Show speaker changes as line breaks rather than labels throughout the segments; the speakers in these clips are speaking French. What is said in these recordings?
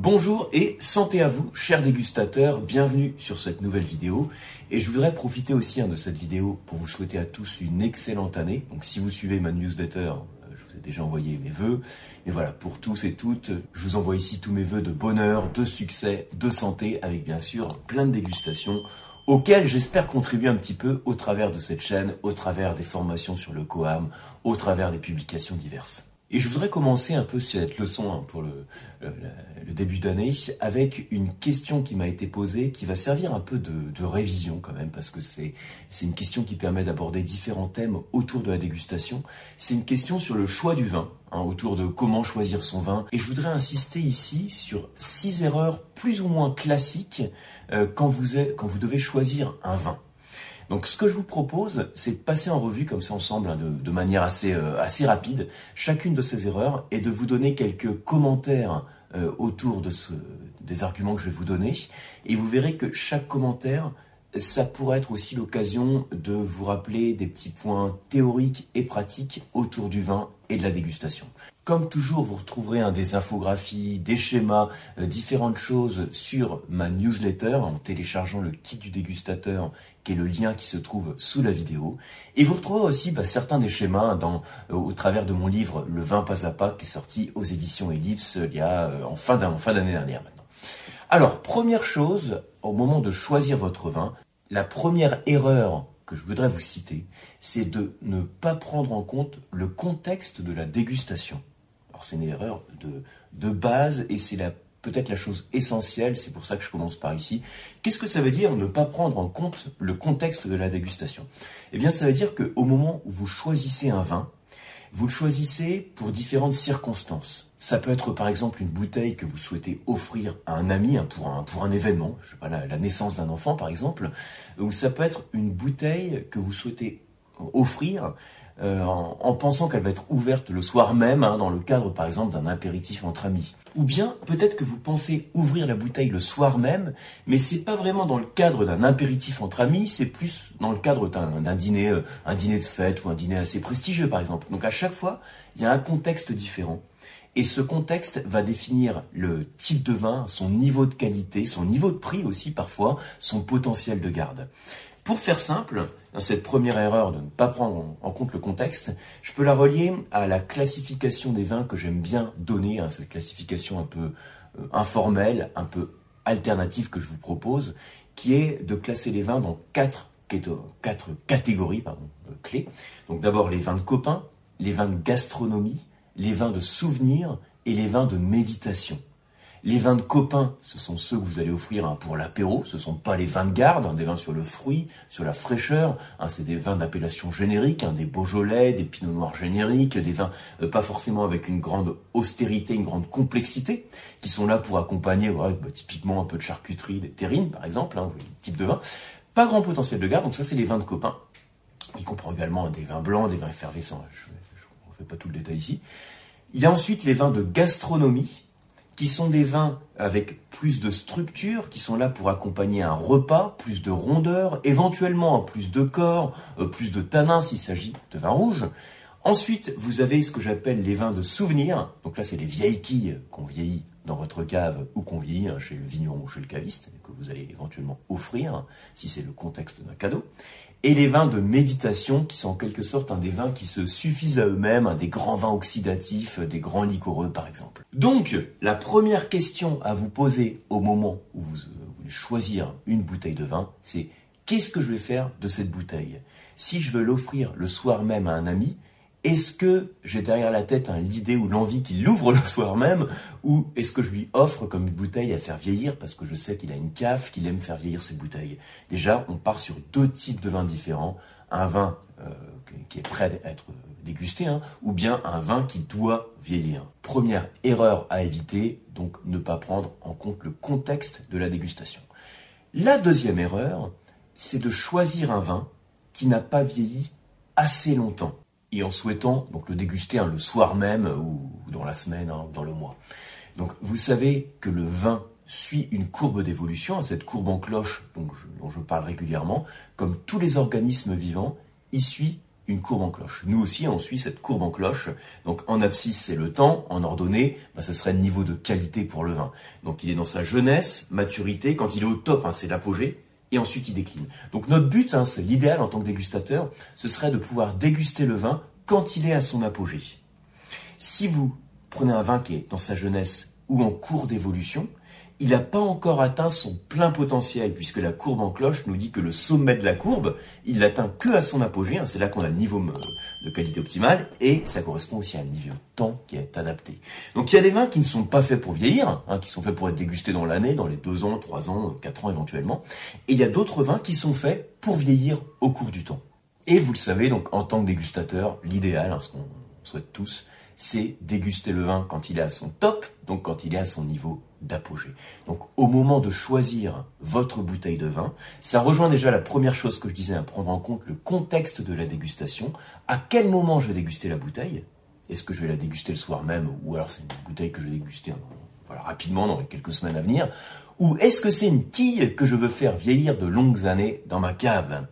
Bonjour et santé à vous, chers dégustateurs, bienvenue sur cette nouvelle vidéo. Et je voudrais profiter aussi hein, de cette vidéo pour vous souhaiter à tous une excellente année. Donc si vous suivez ma newsletter, euh, je vous ai déjà envoyé mes vœux. Et voilà, pour tous et toutes, je vous envoie ici tous mes vœux de bonheur, de succès, de santé, avec bien sûr plein de dégustations auxquelles j'espère contribuer un petit peu au travers de cette chaîne, au travers des formations sur le Coam, au travers des publications diverses. Et je voudrais commencer un peu cette leçon hein, pour le, le, début d'année avec une question qui m'a été posée, qui va servir un peu de, de révision quand même, parce que c'est une question qui permet d'aborder différents thèmes autour de la dégustation. C'est une question sur le choix du vin, hein, autour de comment choisir son vin. Et je voudrais insister ici sur six erreurs plus ou moins classiques euh, quand, vous êtes, quand vous devez choisir un vin. Donc ce que je vous propose, c'est de passer en revue comme ça ensemble, hein, de, manière assez, euh, assez rapide, chacune de ces erreurs et de vous donner quelques commentaires euh, autour des arguments que je vais vous donner. Et vous verrez que chaque commentaire, ça pourrait être aussi l'occasion de vous rappeler des petits points théoriques et pratiques autour du vin et de la dégustation. Comme toujours, vous retrouverez des infographies, des schémas, euh, différentes choses sur ma newsletter en téléchargeant le kit du dégustateur qui est le lien qui se trouve sous la vidéo. Et vous retrouverez aussi bah, certains des schémas dans, euh, au travers de mon livre Le vin pas à pas qui est sorti aux éditions Ellipse il y a euh, en fin d'année dernière maintenant. Alors, première chose, au moment de choisir votre vin, la première erreur que je voudrais vous citer, c'est de ne pas prendre en compte le contexte de la dégustation. C'est une erreur de, de base et c'est peut-être la chose essentielle, c'est pour ça que je commence par ici. Qu'est-ce que ça veut dire ne pas prendre en compte le contexte de la dégustation? Eh bien ça veut dire qu'au moment où vous choisissez un vin, vous le choisissez pour différentes circonstances. Ça peut être par exemple une bouteille que vous souhaitez offrir à un ami hein, pour un, pour un événement, je sais pas, la, la naissance d'un enfant par exemple, ou ça peut être une bouteille que vous souhaitez offrir euh, en, pensant qu'elle va être ouverte le soir même, hein, dans le cadre par exemple d'un apéritif entre amis. Ou bien peut-être que vous pensez ouvrir la bouteille le soir même, mais c'est pas vraiment dans le cadre d'un apéritif entre amis, c'est plus dans le cadre d'un dîner, euh, un dîner de fête ou un dîner assez prestigieux par exemple. Donc à chaque fois, il y a un contexte différent. Et ce contexte va définir le type de vin, son niveau de qualité, son niveau de prix aussi parfois, son potentiel de garde. Pour faire simple, dans cette première erreur de ne pas prendre en compte le contexte, je peux la relier à la classification des vins que j'aime bien donner, hein, cette classification un peu euh, informelle, un peu alternative que je vous propose, qui est de classer les vins dans quatre, quatre catégories pardon, clés. Donc d'abord les vins de copains, les vins de gastronomie, les vins de souvenirs et les vins de méditation. Les vins de copains, ce sont ceux que vous allez offrir hein, pour l'apéro. Ce ne sont pas les vins de garde, hein, des vins sur le fruit, sur la fraîcheur. Hein, c'est des vins d'appellation générique, des Beaujolais, des Pinot Noirs génériques, des vins euh, pas forcément avec une grande austérité, une grande complexité, qui sont là pour accompagner bah, typiquement un peu de charcuterie, des terrines par exemple, hein, type de vin. Pas grand potentiel de garde, donc ça c'est les vins de copains. Il comprend également des vins blancs, des vins effervescents. Je ne fais pas tout le détail ici. Il y a ensuite les vins de gastronomie qui sont des vins avec plus de structure, qui sont là pour accompagner un repas, plus de rondeur, éventuellement plus de corps, euh, plus de tanin s'il s'agit de vin rouge. Ensuite, vous avez ce que j'appelle les vins de souvenir. Donc là, c'est les vieilles quilles qu'on vieillit dans votre cave ou qu'on vieillit hein, chez le vigneron ou chez le caviste, que vous allez éventuellement offrir, si c'est le contexte d'un cadeau et les vins de méditation, qui sont en quelque sorte un des vins qui se suffisent à eux-mêmes, des grands vins oxydatifs, des grands liquoreux par exemple. Donc, la première question à vous poser au moment où vous euh, voulez choisir une bouteille de vin, c'est qu'est-ce que je vais faire de cette bouteille? Si je veux l'offrir le soir même à un ami, est-ce que j'ai derrière la tête l'idée ou l'envie qu'il l'ouvre le soir même ou est-ce que je lui offre comme une bouteille à faire vieillir parce que je sais qu'il a une cave, qu'il aime faire vieillir ses bouteilles? Déjà, on part sur deux types de vins différents. Un vin euh, qui est prêt à être dégusté hein, ou bien un vin qui doit vieillir. Première erreur à éviter, donc ne pas prendre en compte le contexte de la dégustation. La deuxième erreur, c'est de choisir un vin qui n'a pas vieilli assez longtemps et en souhaitant donc le déguster hein, le soir même ou dans la semaine hein, dans le mois. Donc vous savez que le vin suit une courbe d'évolution, hein, cette courbe en cloche dont je, dont je parle régulièrement, comme tous les organismes vivants, il suit une courbe en cloche. Nous aussi, on suit cette courbe en cloche. Donc en abscisse, c'est le temps. En ordonnée, bah, ça serait le niveau de qualité pour le vin. Donc il est dans sa jeunesse, maturité. Quand il est au top, hein, c'est l'apogée. Et ensuite, il décline. Donc notre but, hein, c'est l'idéal en tant que dégustateur, ce serait de pouvoir déguster le vin quand il est à son apogée. Si vous prenez un vin qui est dans sa jeunesse ou en cours d'évolution, il n'a pas encore atteint son plein potentiel, puisque la courbe en cloche nous dit que le sommet de la courbe, il l'atteint que à son apogée, hein, c'est là qu'on a le niveau euh, de qualité optimale, et ça correspond aussi à un niveau de temps qui est adapté. Donc il y a des vins qui ne sont pas faits pour vieillir, hein, qui sont faits pour être dégustés dans l'année, dans les 2 ans, 3 ans, 4 ans éventuellement, et il y a d'autres vins qui sont faits pour vieillir au cours du temps. Et vous le savez, donc en tant que dégustateur, l'idéal, hein, ce qu'on souhaite tous, c'est déguster le vin quand il est à son top, donc quand il est à son niveau d'apogée. Donc au moment de choisir votre bouteille de vin, ça rejoint déjà la première chose que je disais à prendre en compte le contexte de la dégustation. À quel moment je vais déguster la bouteille? Est-ce que je vais la déguster le soir même ou alors c'est une bouteille que je vais déguster rapidement dans les quelques semaines à venir? Ou est-ce que c'est une quille que je veux faire vieillir de longues années dans ma cave?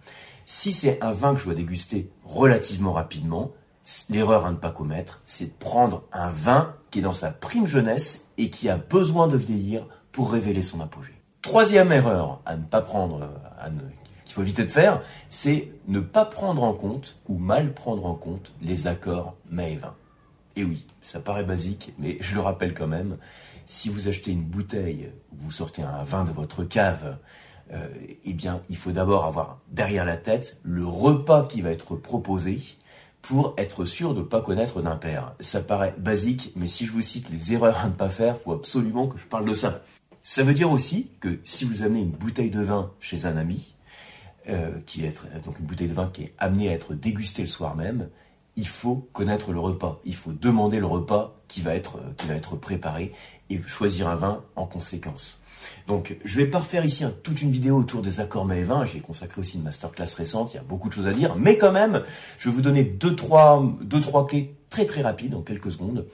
Si c'est un vin que je dois déguster relativement rapidement, l'erreur à ne pas commettre, c'est de prendre un vin qui est dans sa prime jeunesse et qui a besoin de vieillir pour révéler son apogée. Troisième erreur à ne pas prendre, qu'il faut éviter de faire, c'est ne pas prendre en compte ou mal prendre en compte les accords mets et vin. Et oui, ça paraît basique, mais je le rappelle quand même, si vous achetez une bouteille, vous sortez un vin de votre cave, euh, eh bien, il faut d'abord avoir derrière la tête le repas qui va être proposé pour être sûr de ne pas connaître d'impair. Ça paraît basique, mais si je vous cite les erreurs à ne pas faire, il faut absolument que je parle de ça. Ça veut dire aussi que si vous amenez une bouteille de vin chez un ami, euh, qui est donc une bouteille de vin qui est amenée à être dégustée le soir même, il faut connaître le repas. Il faut demander le repas qui va être, qui va être préparé et choisir un vin en conséquence. Donc, je vais pas refaire ici toute une vidéo autour des accords mets et vins. J'ai consacré aussi une masterclass récente. Il y a beaucoup de choses à dire. Mais quand même, je vais vous donner deux, trois, deux, trois clés très, très rapides en quelques secondes.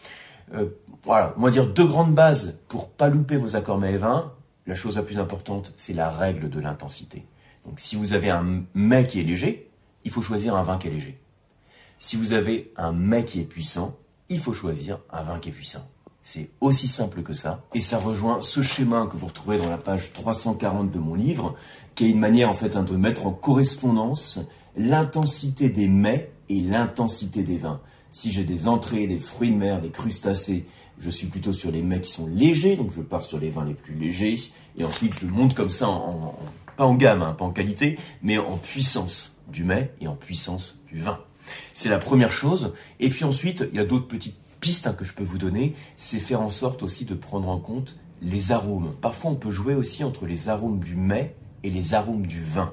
Euh, voilà. On va dire deux grandes bases pour pas louper vos accords mets et vins. La chose la plus importante, c'est la règle de l'intensité. Donc, si vous avez un mets qui est léger, il faut choisir un vin qui est léger. Si vous avez un mets qui est puissant, il faut choisir un vin qui est puissant. C'est aussi simple que ça. Et ça rejoint ce schéma que vous retrouvez dans la page 340 de mon livre, qui est une manière en fait hein, de mettre en correspondance l'intensité des mets et l'intensité des vins. Si j'ai des entrées, des fruits de mer, des crustacés, je suis plutôt sur les mets qui sont légers, donc je pars sur les vins les plus légers, et ensuite je monte comme ça, en, pas en gamme, hein, pas en qualité, mais en puissance du mets et en puissance du vin. C'est la première chose. Et puis ensuite, il y a d'autres petites piste hein, que je peux vous donner, c'est faire en sorte aussi de prendre en compte les arômes. Parfois, on peut jouer aussi entre les arômes du mets et les arômes du vin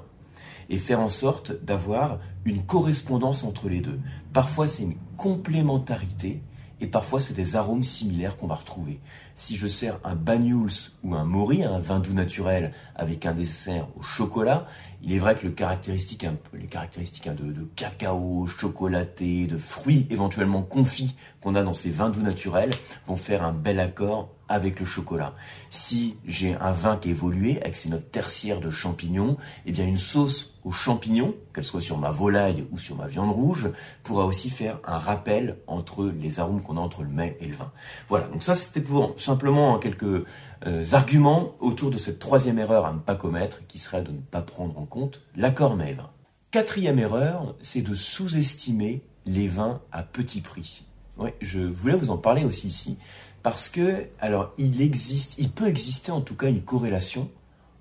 et faire en sorte d'avoir une correspondance entre les deux. Parfois, c'est une complémentarité et parfois, c'est des arômes similaires qu'on va retrouver. Si je sers un Banyuls ou un Mori, un vin doux naturel avec un dessert au chocolat, il est vrai que les caractéristiques de, de, cacao, chocolaté, de fruits éventuellement confits qu'on a dans ces vins doux naturels vont faire un bel accord avec le chocolat. Si j'ai un vin qui est évolué, avec ses notes tertiaires de champignons, eh bien une sauce aux champignons, qu'elle soit sur ma volaille ou sur ma viande rouge, pourra aussi faire un rappel entre les arômes qu'on a entre le mets et le vin. Voilà, donc ça c'était pour simplement quelques euh, arguments autour de cette troisième erreur à ne pas commettre, qui serait de ne pas prendre en compte l'accord mets-vin. Quatrième erreur, c'est de sous-estimer les vins à petit prix. Ouais, je voulais vous en parler aussi ici. Parce que, alors, il existe, il peut exister en tout cas une corrélation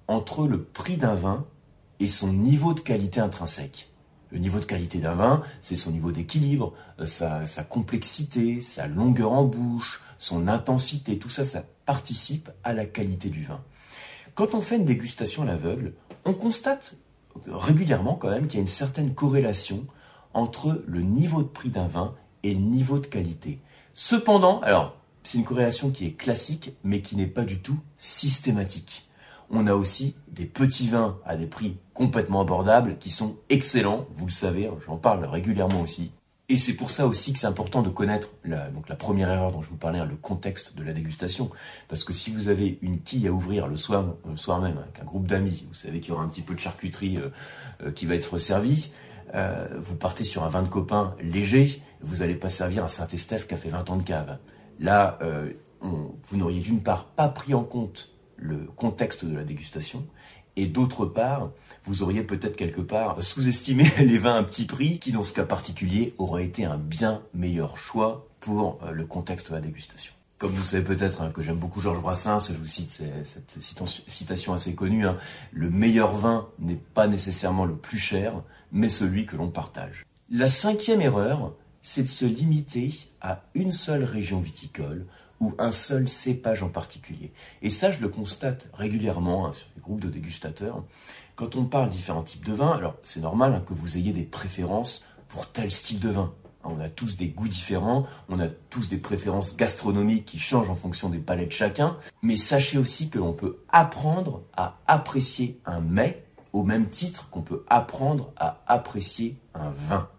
entre le prix d'un vin et son niveau de qualité intrinsèque. Le niveau de qualité d'un vin, c'est son niveau d'équilibre, euh, sa, sa, complexité, sa longueur en bouche, son intensité, tout ça, ça participe à la qualité du vin. Quand on fait une dégustation à l'aveugle, on constate régulièrement quand même qu'il y a une certaine corrélation entre le niveau de prix d'un vin et le niveau de qualité. Cependant, alors c'est une corrélation qui est classique, mais qui n'est pas du tout systématique. On a aussi des petits vins à des prix complètement abordables qui sont excellents, vous le savez, j'en parle régulièrement aussi. Et c'est pour ça aussi que c'est important de connaître la, donc la première erreur dont je vous parlais, le contexte de la dégustation. Parce que si vous avez une quille à ouvrir le soir, le soir même avec un groupe d'amis, vous savez qu'il y aura un petit peu de charcuterie euh, euh, qui va être servie, euh, vous partez sur un vin de copain léger, vous n'allez pas servir un Saint-Estèphe qui a fait 20 ans de cave. Là, euh, vous n'auriez d'une part pas pris en compte le contexte de la dégustation, et d'autre part, vous auriez peut-être quelque part sous-estimé les vins à petit prix, qui dans ce cas particulier aurait été un bien meilleur choix pour euh, le contexte de la dégustation. Comme vous savez peut-être hein, que j'aime beaucoup Georges Brassens, je vous cite cette citation assez connue, hein, le meilleur vin n'est pas nécessairement le plus cher, mais celui que l'on partage. La cinquième erreur, c'est de se limiter à une seule région viticole ou un seul cépage en particulier. Et ça, je le constate régulièrement hein, sur les groupes de dégustateurs. Quand on parle différents types de vins, alors c'est normal que vous ayez des préférences pour tel style de vin. On a tous des goûts différents, on a tous des préférences gastronomiques qui changent en fonction des palettes de chacun, mais sachez aussi que l'on peut apprendre à apprécier un mets au même titre qu'on peut apprendre à apprécier un vin.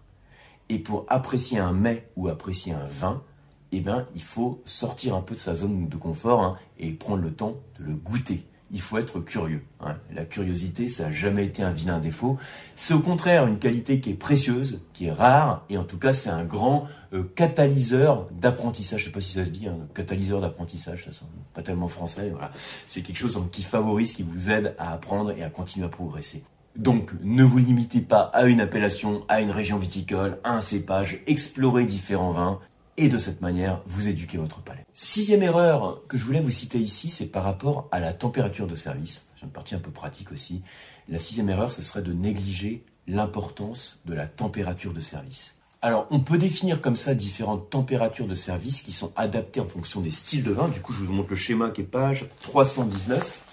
Et pour apprécier un mets ou apprécier un vin, eh ben, il faut sortir un peu de sa zone de confort hein, et prendre le temps de le goûter il faut être curieux. Hein. La curiosité, ça n'a jamais été un vilain défaut. C'est au contraire une qualité qui est précieuse, qui est rare, et en tout cas, c'est un grand euh, catalyseur d'apprentissage. Je sais pas si ça se dit, hein, catalyseur d'apprentissage, ça sonne pas tellement français. Voilà. C'est quelque chose qui favorise, qui vous aide à apprendre et à continuer à progresser. Donc, ne vous limitez pas à une appellation, à une région viticole, à un cépage, explorez différents vins, et de cette manière vous éduquez votre palais. Sixième erreur que je voulais vous citer ici, c'est par rapport à la température de service. C'est une partie un peu pratique aussi. La sixième erreur, ce serait de négliger l'importance de la température de service. Alors, on peut définir comme ça différentes températures de service qui sont adaptées en fonction des styles de vin. Du coup, je vous montre le schéma qui est page 319.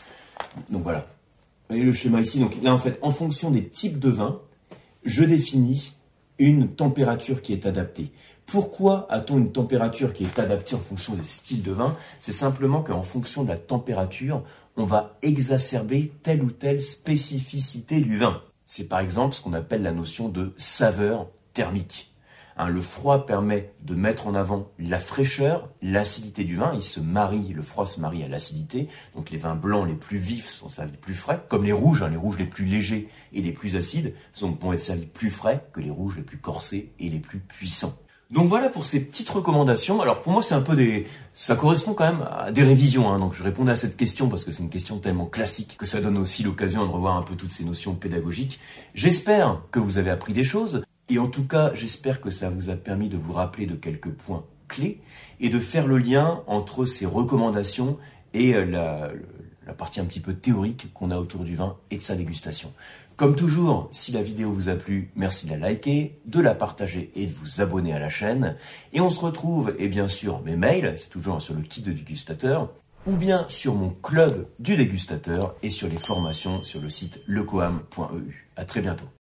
Donc voilà. Voyez le schéma ici. Donc là, en fait, en fonction des types de vin, je définis une température qui est adaptée. Pourquoi a-t-on une température qui est adaptée en fonction des styles de vin? C'est simplement qu'en fonction de la température, on va exacerber telle ou telle spécificité du vin. C'est par exemple ce qu'on appelle la notion de saveur thermique. Hein, le froid permet de mettre en avant la fraîcheur, l'acidité du vin. Il se marie, le froid se marie à l'acidité. Donc les vins blancs les plus vifs sont servis plus frais, comme les rouges. Hein, les rouges les plus légers et les plus acides vont être servis plus frais que les rouges les plus corsés et les plus puissants. Donc voilà pour ces petites recommandations. Alors pour moi c'est un peu des, ça correspond quand même à des révisions. Hein. Donc je répondais à cette question parce que c'est une question tellement classique que ça donne aussi l'occasion de revoir un peu toutes ces notions pédagogiques. J'espère que vous avez appris des choses et en tout cas j'espère que ça vous a permis de vous rappeler de quelques points clés et de faire le lien entre ces recommandations et euh, la, la partie un petit peu théorique qu'on a autour du vin et de sa dégustation. Comme toujours, si la vidéo vous a plu, merci de la liker, de la partager et de vous abonner à la chaîne. Et on se retrouve, et bien sûr, mes mails, c'est toujours sur le kit de dégustateur, ou bien sur mon club du dégustateur et sur les formations sur le site lecoam.eu. À très bientôt.